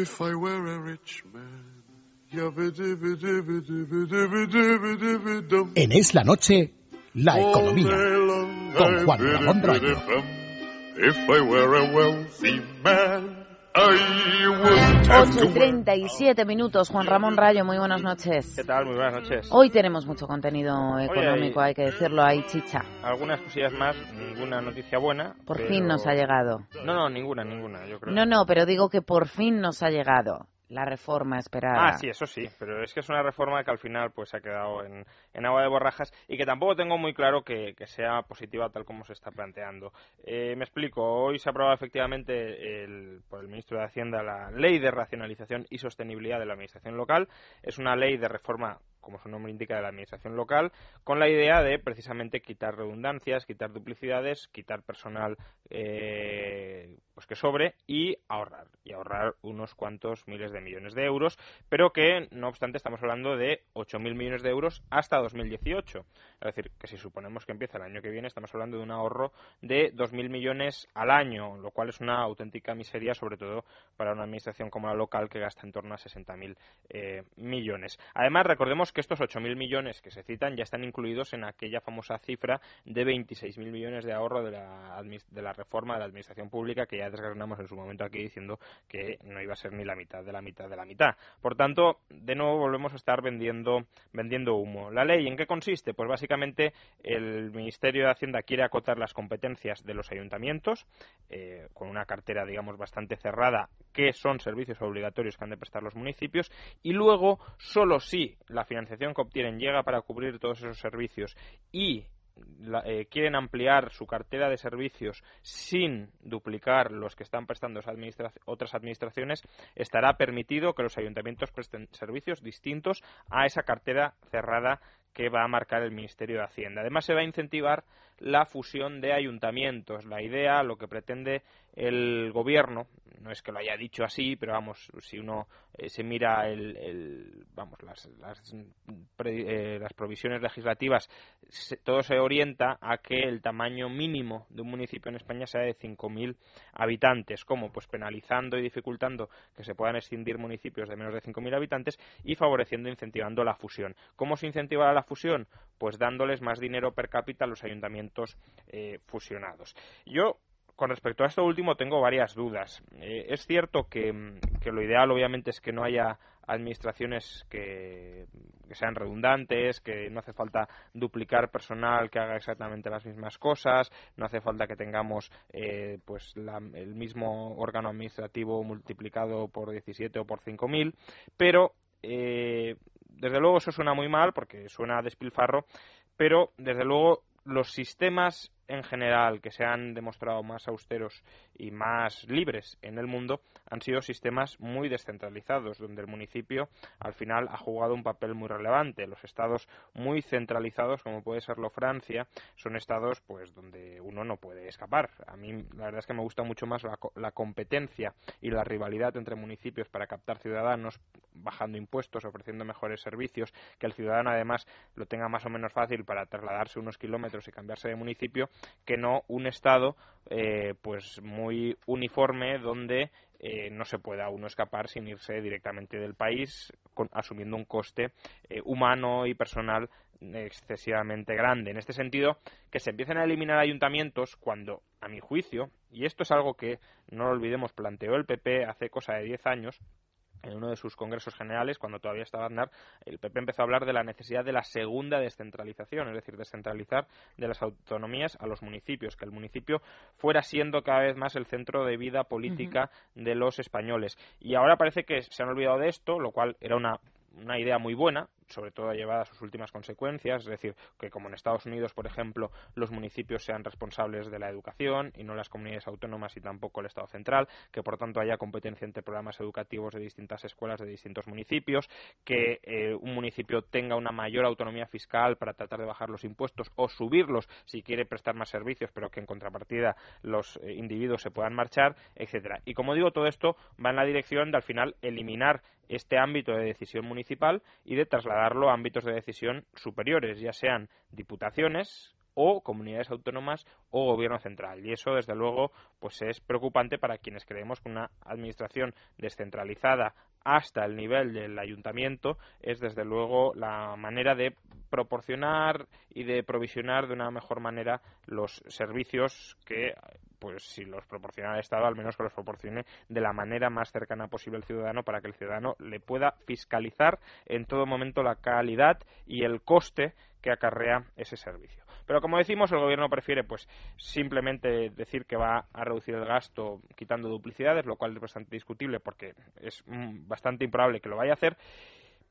If I were a rich man. En Es la Noche, la economía. Con Juan Ramón Rayo. If I were a wealthy man, 8 have y to 37 minutos. Juan Ramón Rayo, muy buenas noches. ¿Qué tal? Muy buenas noches. Hoy tenemos mucho contenido económico, hay- hay que decirlo, hay chicha. Algunas cosillas más, ninguna noticia buena. Por pero- fin nos ha llegado. No, no, ninguna, ninguna, yo creo. No, no, pero digo que por fin nos ha llegado la reforma esperada. Ah, sí, eso sí, pero es que es una reforma que al final pues ha quedado en, en agua de borrajas y que tampoco tengo muy claro que, que sea positiva tal como se está planteando. Eh, me explico, hoy se ha aprobado efectivamente el- por el ministro de Hacienda la Ley de Racionalización y Sostenibilidad de la Administración Local. Es una ley de reforma como su nombre indica, de la administración local, con la idea de precisamente quitar redundancias, quitar duplicidades, quitar personal eh, pues que sobre y ahorrar, y ahorrar unos cuantos miles de millones de euros, pero que, no obstante, estamos hablando de 8.000 millones de euros hasta 2018. Es decir, que si suponemos que empieza el año que viene, estamos hablando de un ahorro de 2.000 millones al año, lo cual es una auténtica miseria, sobre todo para una administración como la local que gasta en torno a 60.000 eh, millones. Además, recordemos que estos 8.000 millones que se citan ya están incluidos en aquella famosa cifra de 26.000 millones de ahorro de la, de la reforma de la administración pública que ya desgranamos en su momento aquí diciendo que no iba a ser ni la mitad de la mitad de la mitad. Por tanto, de nuevo volvemos a estar vendiendo, vendiendo humo. ¿La ley en qué consiste? Pues básicamente el Ministerio de Hacienda quiere acotar las competencias de los ayuntamientos eh, con una cartera, digamos, bastante cerrada, que son servicios obligatorios que han de prestar los municipios, y luego, solo si la financiación que obtienen llega para cubrir todos esos servicios y eh, quieren ampliar su cartera de servicios sin duplicar los que están prestando otras administraciones, estará permitido que los ayuntamientos presten servicios distintos a esa cartera cerrada que va a marcar el Ministerio de Hacienda. Además, se va a incentivar la fusión de ayuntamientos. La idea, lo que pretende el gobierno, no es que lo haya dicho así, pero vamos, si uno eh, se mira el, vamos, las, las, pre- eh, las provisiones legislativas, se- todo se orienta a que el tamaño mínimo de un municipio en España sea de 5.000 habitantes. ¿Cómo? Pues penalizando y dificultando que se puedan extindir municipios de menos de 5.000 habitantes y favoreciendo e incentivando la fusión. ¿Cómo se incentivará la fusión? Pues dándoles más dinero per cápita a los ayuntamientos eh, fusionados. Yo con respecto a esto último tengo varias dudas. Eh, es cierto que, mm, que lo ideal obviamente es que no haya administraciones que, sean redundantes, que no hace falta duplicar personal que haga exactamente las mismas cosas, no hace falta que tengamos eh, pues la- el mismo órgano administrativo multiplicado por 17 o por 5.000, pero eh, desde luego eso suena muy mal porque suena a despilfarro, pero desde luego los sistemas en general que se han demostrado más austeros y más libres en el mundo han sido sistemas muy descentralizados, donde el municipio al final ha jugado un papel muy relevante. Los estados muy centralizados, como puede serlo Francia, son estados pues donde uno no puede escapar. A mí la verdad es que me gusta mucho más la, la competencia y la rivalidad entre municipios para captar ciudadanos, bajando impuestos, ofreciendo mejores servicios, que el ciudadano además lo tenga más o menos fácil para trasladarse unos kilómetros y cambiarse de municipio, que no un estado eh, pues muy uniforme donde eh, no se pueda uno escapar sin irse directamente del país con- asumiendo un coste eh, humano y personal excesivamente grande. En este sentido, que se empiecen a eliminar ayuntamientos cuando, a mi juicio, y esto es algo que no lo olvidemos, planteó el PP hace cosa de 10 años, en uno de sus congresos generales, cuando todavía estaba Aznar, el PP empezó a hablar de la necesidad de la segunda descentralización, es decir, descentralizar de las autonomías a los municipios, que el municipio fuera siendo cada vez más el centro de vida política de los españoles. Y ahora parece que se han olvidado de esto, lo cual era una una idea muy buena, sobre todo llevada a sus últimas consecuencias, es decir, que como en Estados Unidos, por ejemplo, los municipios sean responsables de la educación y no las comunidades autónomas y tampoco el Estado central, que por tanto haya competencia entre programas educativos de distintas escuelas de distintos municipios, que eh, un municipio tenga una mayor autonomía fiscal para tratar de bajar los impuestos o subirlos si quiere prestar más servicios, pero que en contrapartida los eh, individuos se puedan marchar, etcétera. Y como digo, todo esto va en la dirección de al final eliminar este ámbito de decisión municipal y de trasladarlo ámbitos de decisión superiores, ya sean diputaciones o comunidades autónomas o gobierno central. Y eso, desde luego, pues es preocupante para quienes creemos que una administración descentralizada hasta el nivel del ayuntamiento es desde luego la manera de proporcionar y de provisionar de una mejor manera los servicios que pues si los proporciona el Estado, al menos que los proporcione de la manera más cercana posible al ciudadano para que el ciudadano le pueda fiscalizar en todo momento la calidad y el coste que acarrea ese servicio. Pero como decimos, el gobierno prefiere pues simplemente decir que va a reducir el gasto quitando duplicidades, lo cual es bastante discutible porque es mm, bastante improbable que lo vaya a hacer.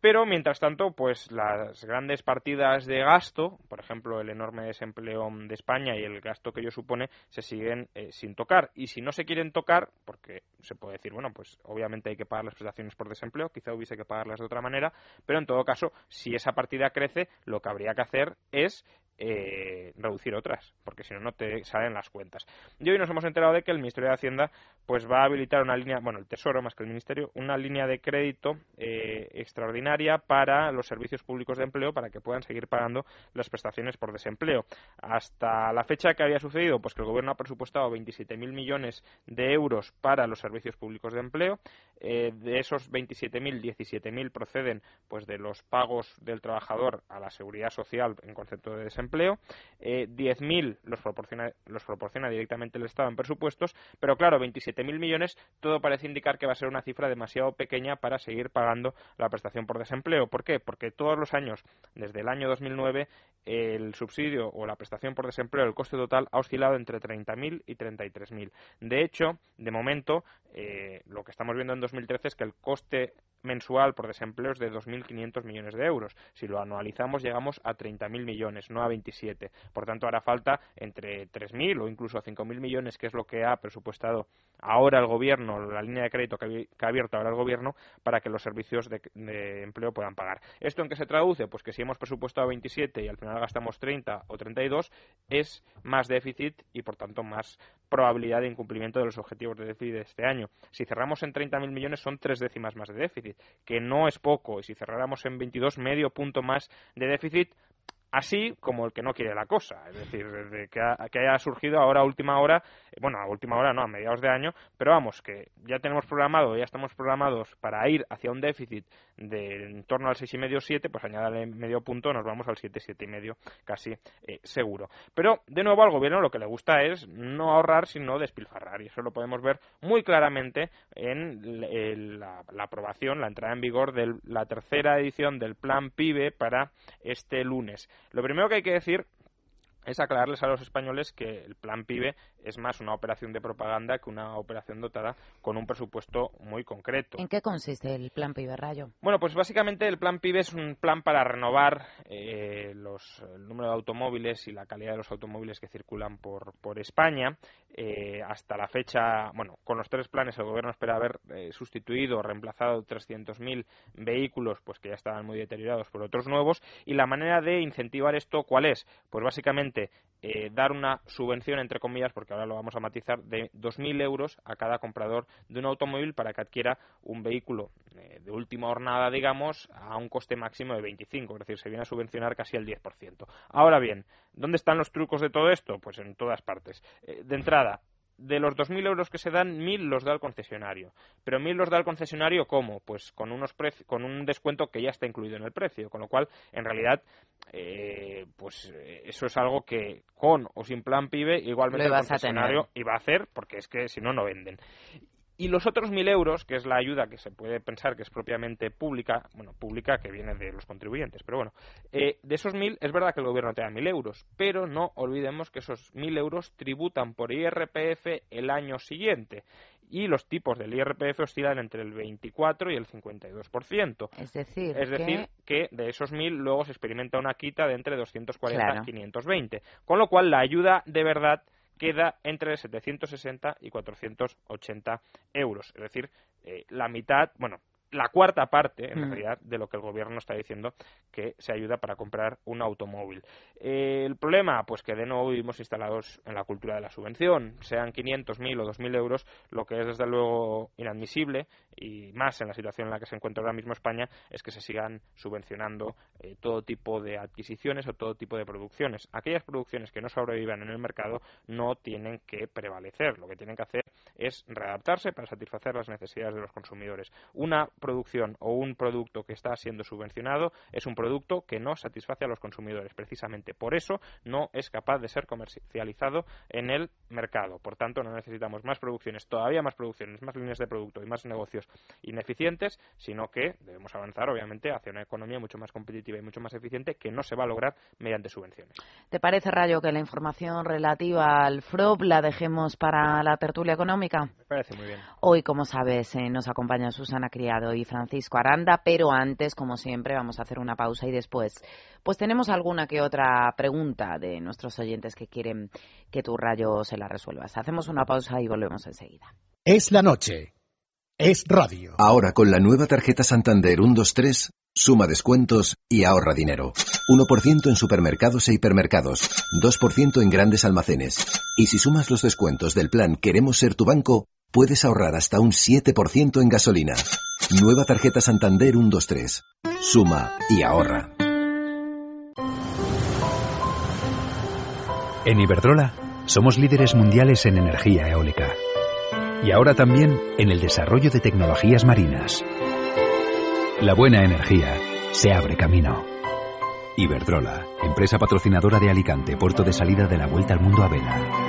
Pero, mientras tanto, pues las grandes partidas de gasto, por ejemplo, el enorme desempleo de España y el gasto que ello supone, se siguen eh, sin tocar. Y si no se quieren tocar, porque se puede decir, bueno, pues obviamente hay que pagar las prestaciones por desempleo, quizá hubiese que pagarlas de otra manera, pero en todo caso, si esa partida crece, lo que habría que hacer es eh, reducir otras, porque si no, no te salen las cuentas. Y hoy nos hemos enterado de que el Ministerio de Hacienda pues va a habilitar una línea, bueno, el Tesoro más que el Ministerio, una línea de crédito eh, extraordinaria para los servicios públicos de empleo para que puedan seguir pagando las prestaciones por desempleo. Hasta la fecha que había sucedido, pues que el Gobierno ha presupuestado 27.000 millones de euros para los servicios públicos de empleo. Eh, de esos 27.000, 17.000 proceden pues de los pagos del trabajador a la seguridad social en concepto de desempleo empleo, eh, 10.000 los proporciona, los proporciona directamente el Estado en presupuestos, pero claro, 27.000 millones, todo parece indicar que va a ser una cifra demasiado pequeña para seguir pagando la prestación por desempleo. ¿Por qué? Porque todos los años, desde el año 2009, el subsidio o la prestación por desempleo, el coste total, ha oscilado entre 30.000 y 33.000. De hecho, de momento, eh, lo que estamos viendo en 2013 es que el coste mensual por desempleo es de 2.500 millones de euros. Si lo anualizamos, llegamos a 30.000 millones, no a 27. Por tanto, hará falta entre 3.000 o incluso 5.000 millones, que es lo que ha presupuestado ahora el Gobierno, la línea de crédito que ha abierto ahora el Gobierno, para que los servicios de, empleo puedan pagar. ¿Esto en qué se traduce? Pues que si hemos presupuestado 27 y al final gastamos 30 o 32, es más déficit y, por tanto, más probabilidad de incumplimiento de los objetivos de déficit de este año. Si cerramos en 30.000 millones son tres décimas más de déficit, que no es poco, y si cerráramos en 22, medio punto más de déficit, así como el que no quiere la cosa. Es decir, desde que, haya surgido ahora a última hora, eh, bueno, a última hora no, a mediados de año, pero vamos, que ya tenemos programado, ya estamos programados para ir hacia un déficit de en torno al 6,5-7, pues añadirle medio punto, nos vamos al 7, 7,5 casi eh, seguro. Pero, de nuevo, al gobierno lo que le gusta es no ahorrar, sino despilfarrar, y eso lo podemos ver muy claramente en la, la aprobación, la entrada en vigor de la tercera edición del Plan PIBE para este lunes. Lo primero que hay que decir es aclararles a los españoles que el plan PIBE es más una operación de propaganda que una operación dotada con un presupuesto muy concreto. ¿En qué consiste el plan PIBE, Rayo? Bueno, pues básicamente el plan PIBE es un plan para renovar eh, los, el número de automóviles y la calidad de los automóviles que circulan por, por España. Eh, hasta la fecha, bueno, con los tres planes el gobierno espera haber eh, sustituido o reemplazado 300.000 vehículos pues que ya estaban muy deteriorados por otros nuevos. Y la manera de incentivar esto, ¿cuál es? Pues básicamente eh, dar una subvención, entre comillas, porque ahora lo vamos a matizar, de 2.000 euros a cada comprador de un automóvil para que adquiera un vehículo eh, de última jornada, digamos, a un coste máximo de 25, es decir, se viene a subvencionar casi el 10%. Ahora bien, ¿dónde están los trucos de todo esto? Pues en todas partes. Eh, de entrada, de los 2.000 euros que se dan, 1.000 los da el concesionario. Pero 1.000 los da el concesionario, ¿cómo? Pues con, unos con un descuento que ya está incluido en el precio. Con lo cual, en realidad, eh, pues eh, eso es algo que con o sin plan PIBE, igualmente el concesionario iba a hacer, porque es que si no, no venden. Y los otros mil euros, que es la ayuda que se puede pensar que es propiamente pública, bueno, pública que viene de los contribuyentes, pero bueno, eh, de esos mil es verdad que el gobierno te da mil euros, pero no olvidemos que esos mil euros tributan por IRPF el año siguiente y los tipos del IRPF oscilan entre el 24 y el 52%. Es decir, es decir que... de esos mil luego se experimenta una quita de entre 240 y 520. Con lo cual, la ayuda de verdad queda entre 760 y 480 euros. Es decir, eh, la mitad, bueno, la cuarta parte, en mm. realidad, de lo que el gobierno está diciendo que se ayuda para comprar un automóvil. Eh, el problema, pues que de nuevo vivimos instalados en la cultura de la subvención, sean 500, 1000 o 2000 euros, lo que es desde luego inadmisible y más en la situación en la que se encuentra ahora mismo España es que se sigan subvencionando eh, todo tipo de adquisiciones o todo tipo de producciones. Aquellas producciones que no sobrevivan en el mercado no tienen que prevalecer, lo que tienen que hacer es readaptarse para satisfacer las necesidades de los consumidores. Una producción o un producto que está siendo subvencionado es un producto que no satisface a los consumidores. Precisamente por eso no es capaz de ser comercializado en el mercado. Por tanto, no necesitamos más producciones, todavía más producciones, más líneas de producto y más negocios ineficientes, sino que debemos avanzar, obviamente, hacia una economía mucho más competitiva y mucho más eficiente que no se va a lograr mediante subvenciones. ¿Te parece, Rayo, que la información relativa al FROB la dejemos para la tertulia económica? Me parece muy bien. Hoy, como sabes, eh, nos acompaña Susana Criado y Francisco Aranda, pero antes, como siempre, vamos a hacer una pausa y después, pues tenemos alguna que otra pregunta de nuestros oyentes que quieren que tu rayo se la resuelvas. Hacemos una pausa y volvemos enseguida. Es la noche. Es radio. Ahora con la nueva tarjeta Santander 123, suma descuentos y ahorra dinero. 1% en supermercados e hipermercados, 2% en grandes almacenes. Y si sumas los descuentos del plan Queremos ser tu banco, puedes ahorrar hasta un 7% en gasolina. Nueva tarjeta Santander 123. Suma y ahorra. En Iberdrola somos líderes mundiales en energía eólica. Y ahora también en el desarrollo de tecnologías marinas. La buena energía se abre camino. Iberdrola, empresa patrocinadora de Alicante, puerto de salida de la Vuelta al Mundo a Vela.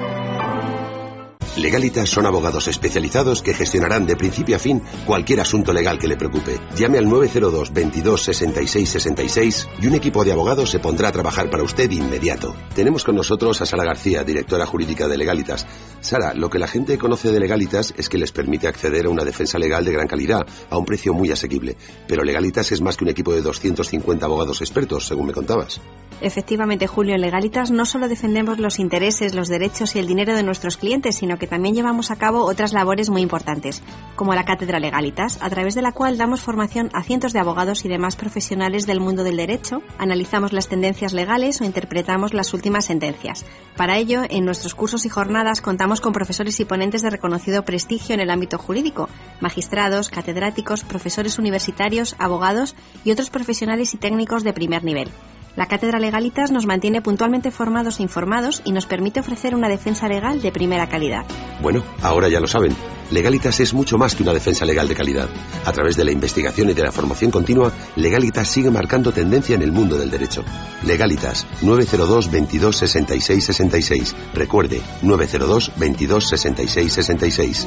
Legalitas son abogados especializados que gestionarán de principio a fin cualquier asunto legal que le preocupe. Llame al 902 22 66 66 y un equipo de abogados se pondrá a trabajar para usted inmediato. Tenemos con nosotros a Sara García, directora jurídica de Legalitas. Sara, lo que la gente conoce de Legalitas es que les permite acceder a una defensa legal de gran calidad a un precio muy asequible. Pero Legalitas es más que un equipo de 250 abogados expertos, según me contabas. Efectivamente, Julio, en Legalitas no solo defendemos los intereses, los derechos y el dinero de nuestros clientes, sino que también llevamos a cabo otras labores muy importantes, como la Cátedra Legalitas, a través de la cual damos formación a cientos de abogados y demás profesionales del mundo del derecho, analizamos las tendencias legales o interpretamos las últimas sentencias. Para ello, en nuestros cursos y jornadas contamos con profesores y ponentes de reconocido prestigio en el ámbito jurídico, magistrados, catedráticos, profesores universitarios, abogados y otros profesionales y técnicos de primer nivel. La Cátedra Legalitas nos mantiene puntualmente formados e informados y nos permite ofrecer una defensa legal de primera calidad. Bueno, ahora ya lo saben. Legalitas es mucho más que una defensa legal de calidad. A través de la investigación y de la formación continua, Legalitas sigue marcando tendencia en el mundo del derecho. Legalitas 902 22 66 66. Recuerde 902 22 66 66.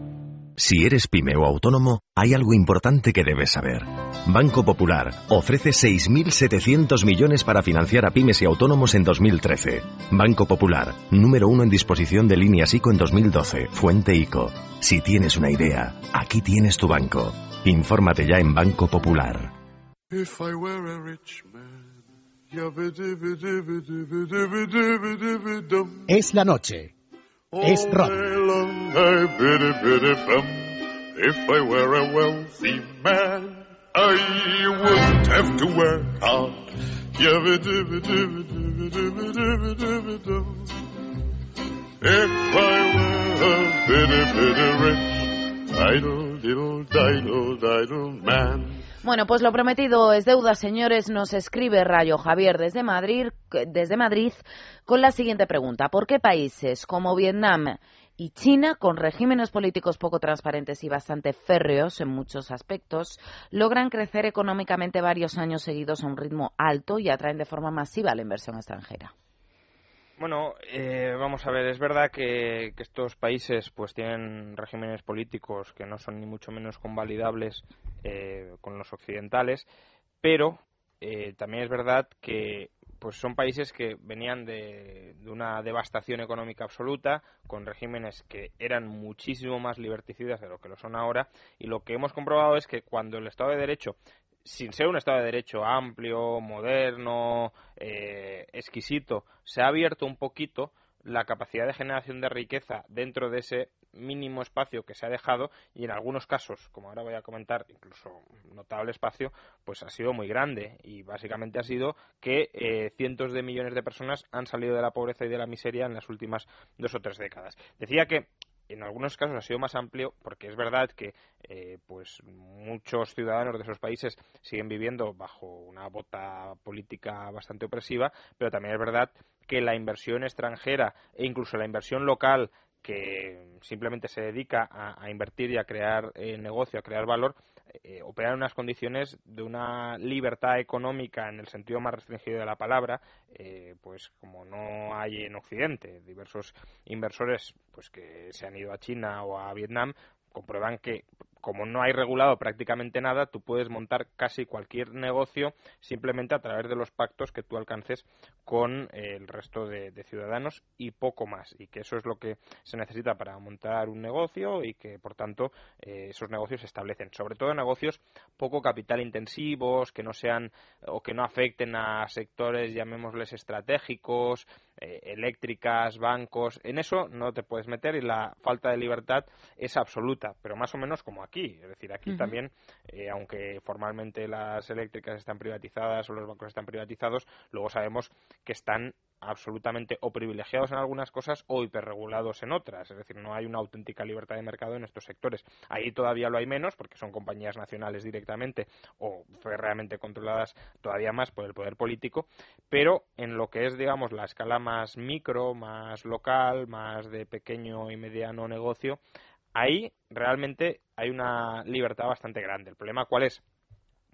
si eres pyme o autónomo, hay algo importante que debes saber. Banco Popular ofrece 6.700 millones para financiar a pymes y autónomos en 2013. Banco Popular, número uno en disposición de líneas ICO en 2012, fuente ICO. Si tienes una idea, aquí tienes tu banco. Infórmate ya en Banco Popular. Es la noche es radio. If I were a wealthy man, I wouldn't have to work hard. If I were a bitty, bitty rich, idle, diddle, diddle, diddle man. Bueno, pues lo prometido es deuda, señores. Nos escribe Rayo Javier desde Madrid, desde Madrid con la siguiente pregunta. ¿Por qué países como Vietnam y China, con regímenes políticos poco transparentes y bastante férreos en muchos aspectos, logran crecer económicamente varios años seguidos a un ritmo alto y atraen de forma masiva la inversión extranjera? Bueno, eh, vamos a ver, es verdad que, estos países pues tienen regímenes políticos que no son ni mucho menos convalidables eh, con los occidentales, pero eh, también es verdad que pues son países que venían de, una devastación económica absoluta, con regímenes que eran muchísimo más liberticidas de lo que lo son ahora, y lo que hemos comprobado es que cuando el Estado de Derecho sin ser un Estado de Derecho amplio, moderno, eh, exquisito, se ha abierto un poquito la capacidad de generación de riqueza dentro de ese mínimo espacio que se ha dejado y en algunos casos, como ahora voy a comentar, incluso notable espacio, pues ha sido muy grande y básicamente ha sido que eh, cientos de millones de personas han salido de la pobreza y de la miseria en las últimas dos o tres décadas. Decía que en algunos casos ha sido más amplio porque es verdad que eh, pues muchos ciudadanos de esos países siguen viviendo bajo una bota política bastante opresiva, pero también es verdad que la inversión extranjera e incluso la inversión local que simplemente se dedica a, invertir y a crear eh, negocio, a crear valor, eh, opera en unas condiciones de una libertad económica en el sentido más restringido de la palabra, eh, pues como no hay en Occidente. Diversos inversores pues que se han ido a China o a Vietnam comprueban que como no hay regulado prácticamente nada, tú puedes montar casi cualquier negocio simplemente a través de los pactos que tú alcances con eh, el resto de, ciudadanos y poco más. Y que eso es lo que se necesita para montar un negocio y que, por tanto, eh, esos negocios se establecen. Sobre todo negocios poco capital intensivos, que no sean o que no afecten a sectores, llamémosles estratégicos, eh, eléctricas, bancos. En eso no te puedes meter y la falta de libertad es absoluta, pero más o menos como aquí. Es decir, aquí también, eh, aunque formalmente las eléctricas están privatizadas o los bancos están privatizados, luego sabemos que están absolutamente o privilegiados en algunas cosas o hiperregulados en otras. Es decir, no hay una auténtica libertad de mercado en estos sectores. Ahí todavía lo hay menos porque son compañías nacionales directamente o realmente controladas todavía más por el poder político, pero en lo que es, digamos, la escala más micro, más local, más de pequeño y mediano negocio, ahí realmente hay una libertad bastante grande. ¿El problema cuál es?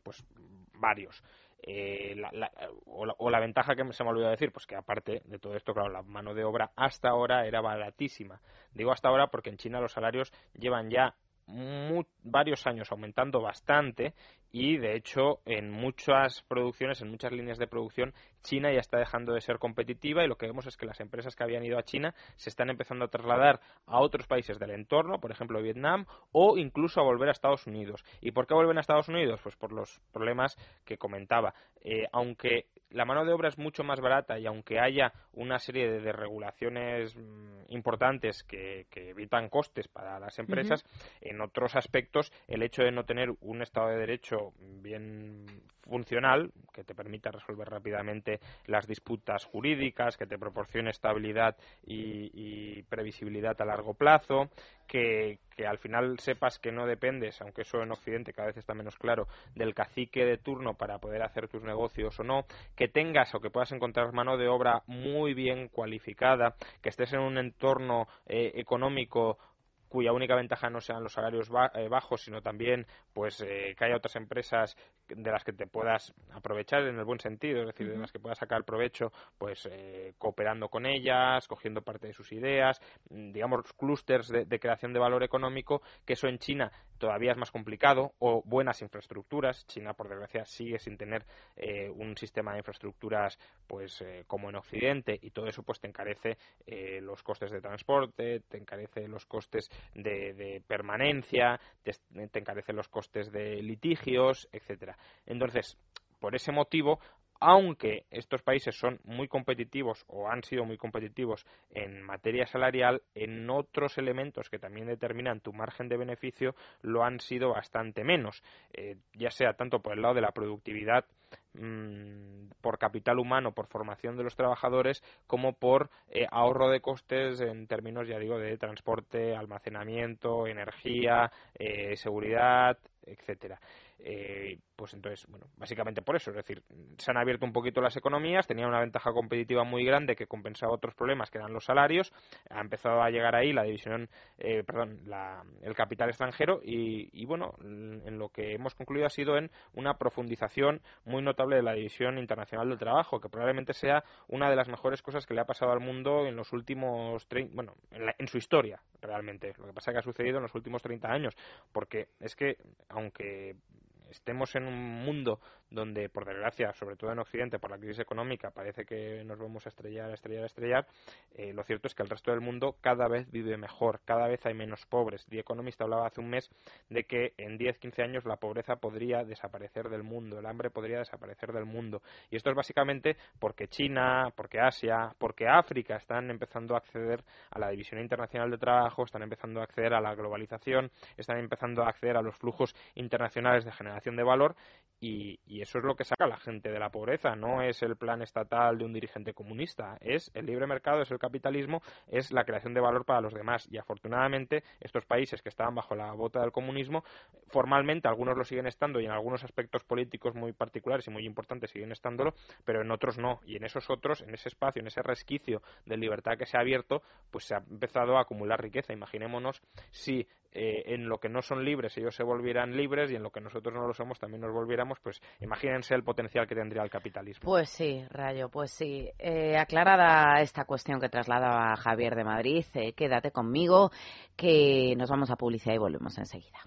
Pues varios. Eh, o, la, ventaja que se me olvidó decir, pues que aparte de todo esto, claro, la mano de obra hasta ahora era baratísima. Digo hasta ahora porque en China los salarios llevan ya varios años aumentando bastante y de hecho en muchas producciones, en muchas líneas de producción, China ya está dejando de ser competitiva y lo que vemos es que las empresas que habían ido a China se están empezando a trasladar a otros países del entorno, por ejemplo Vietnam, o incluso a volver a Estados Unidos. ¿Y por qué vuelven a Estados Unidos? Pues por los problemas que comentaba. Eh, aunque la mano de obra es mucho más barata y aunque haya una serie de, regulaciones mm, importantes que, evitan costes para las empresas, en otros aspectos el hecho de no tener un Estado de Derecho bien funcional, que te permita resolver rápidamente las disputas jurídicas, que te proporcione estabilidad y, previsibilidad a largo plazo, que, al final sepas que no dependes, aunque eso en Occidente cada vez está menos claro, del cacique de turno para poder hacer tus negocios o no, que tengas o que puedas encontrar mano de obra muy bien cualificada, que estés en un entorno eh, económico cuya única ventaja no sean los salarios eh, bajos, sino también pues eh, que haya otras empresas de las que te puedas aprovechar en el buen sentido, es decir, de las que puedas sacar provecho, pues eh, cooperando con ellas, cogiendo parte de sus ideas, mm, digamos, clústeres de, creación de valor económico, que eso en China todavía es más complicado, o buenas infraestructuras. China, por desgracia, sigue sin tener un sistema de infraestructuras pues como en Occidente, y todo eso pues te encarece los costes de transporte, te encarece los costes de, permanencia, te, encarecen los costes de litigios, etcétera. Entonces, por ese motivo, aunque estos países son muy competitivos o han sido muy competitivos en materia salarial, en otros elementos que también determinan tu margen de beneficio lo han sido bastante menos, eh, ya sea tanto por el lado de la productividad mm, por capital humano, por formación de los trabajadores, como por eh, ahorro de costes en términos, ya digo, de transporte, almacenamiento, energía, eh, seguridad, etcétera. Eh, pues entonces, bueno, básicamente por eso, es decir, se han abierto un poquito las economías, tenía una ventaja competitiva muy grande que compensaba otros problemas que eran los salarios, ha empezado a llegar ahí la división, eh, perdón, el capital extranjero y, bueno, en lo que hemos concluido ha sido en una profundización muy notable de la división internacional del trabajo, que probablemente sea una de las mejores cosas que le ha pasado al mundo en los últimos, bueno, en, en su historia, realmente. Lo que pasa es que ha sucedido en los últimos 30 años, porque es que, aunque estemos en un mundo donde, por desgracia, sobre todo en Occidente, por la crisis económica, parece que nos vamos a estrellar, a estrellar, a estrellar, eh, lo cierto es que el resto del mundo cada vez vive mejor, cada vez hay menos pobres. The Economist hablaba hace un mes de que en 10-15 años la pobreza podría desaparecer del mundo, el hambre podría desaparecer del mundo. Y esto es básicamente porque China, porque Asia, porque África están empezando a acceder a la división internacional de trabajo, están empezando a acceder a la globalización, están empezando a acceder a los flujos internacionales de generación de valor y, eso es lo que saca a la gente de la pobreza. No es el plan estatal de un dirigente comunista, es el libre mercado, es el capitalismo, es la creación de valor para los demás. Y afortunadamente estos países que estaban bajo la bota del comunismo, formalmente algunos lo siguen estando y en algunos aspectos políticos muy particulares y muy importantes siguen estándolo, pero en otros no. Y en esos otros, en ese espacio, en ese resquicio de libertad que se ha abierto, pues se ha empezado a acumular riqueza. Imaginémonos si eh, en lo que no son libres ellos se volvieran libres y en lo que nosotros no lo somos también nos volviéramos, pues imagínense el potencial que tendría el capitalismo. Pues sí, Rayo, pues sí. Eh, aclarada esta cuestión que trasladaba Javier de Madrid, eh, quédate conmigo, que nos vamos a publicidad y volvemos enseguida.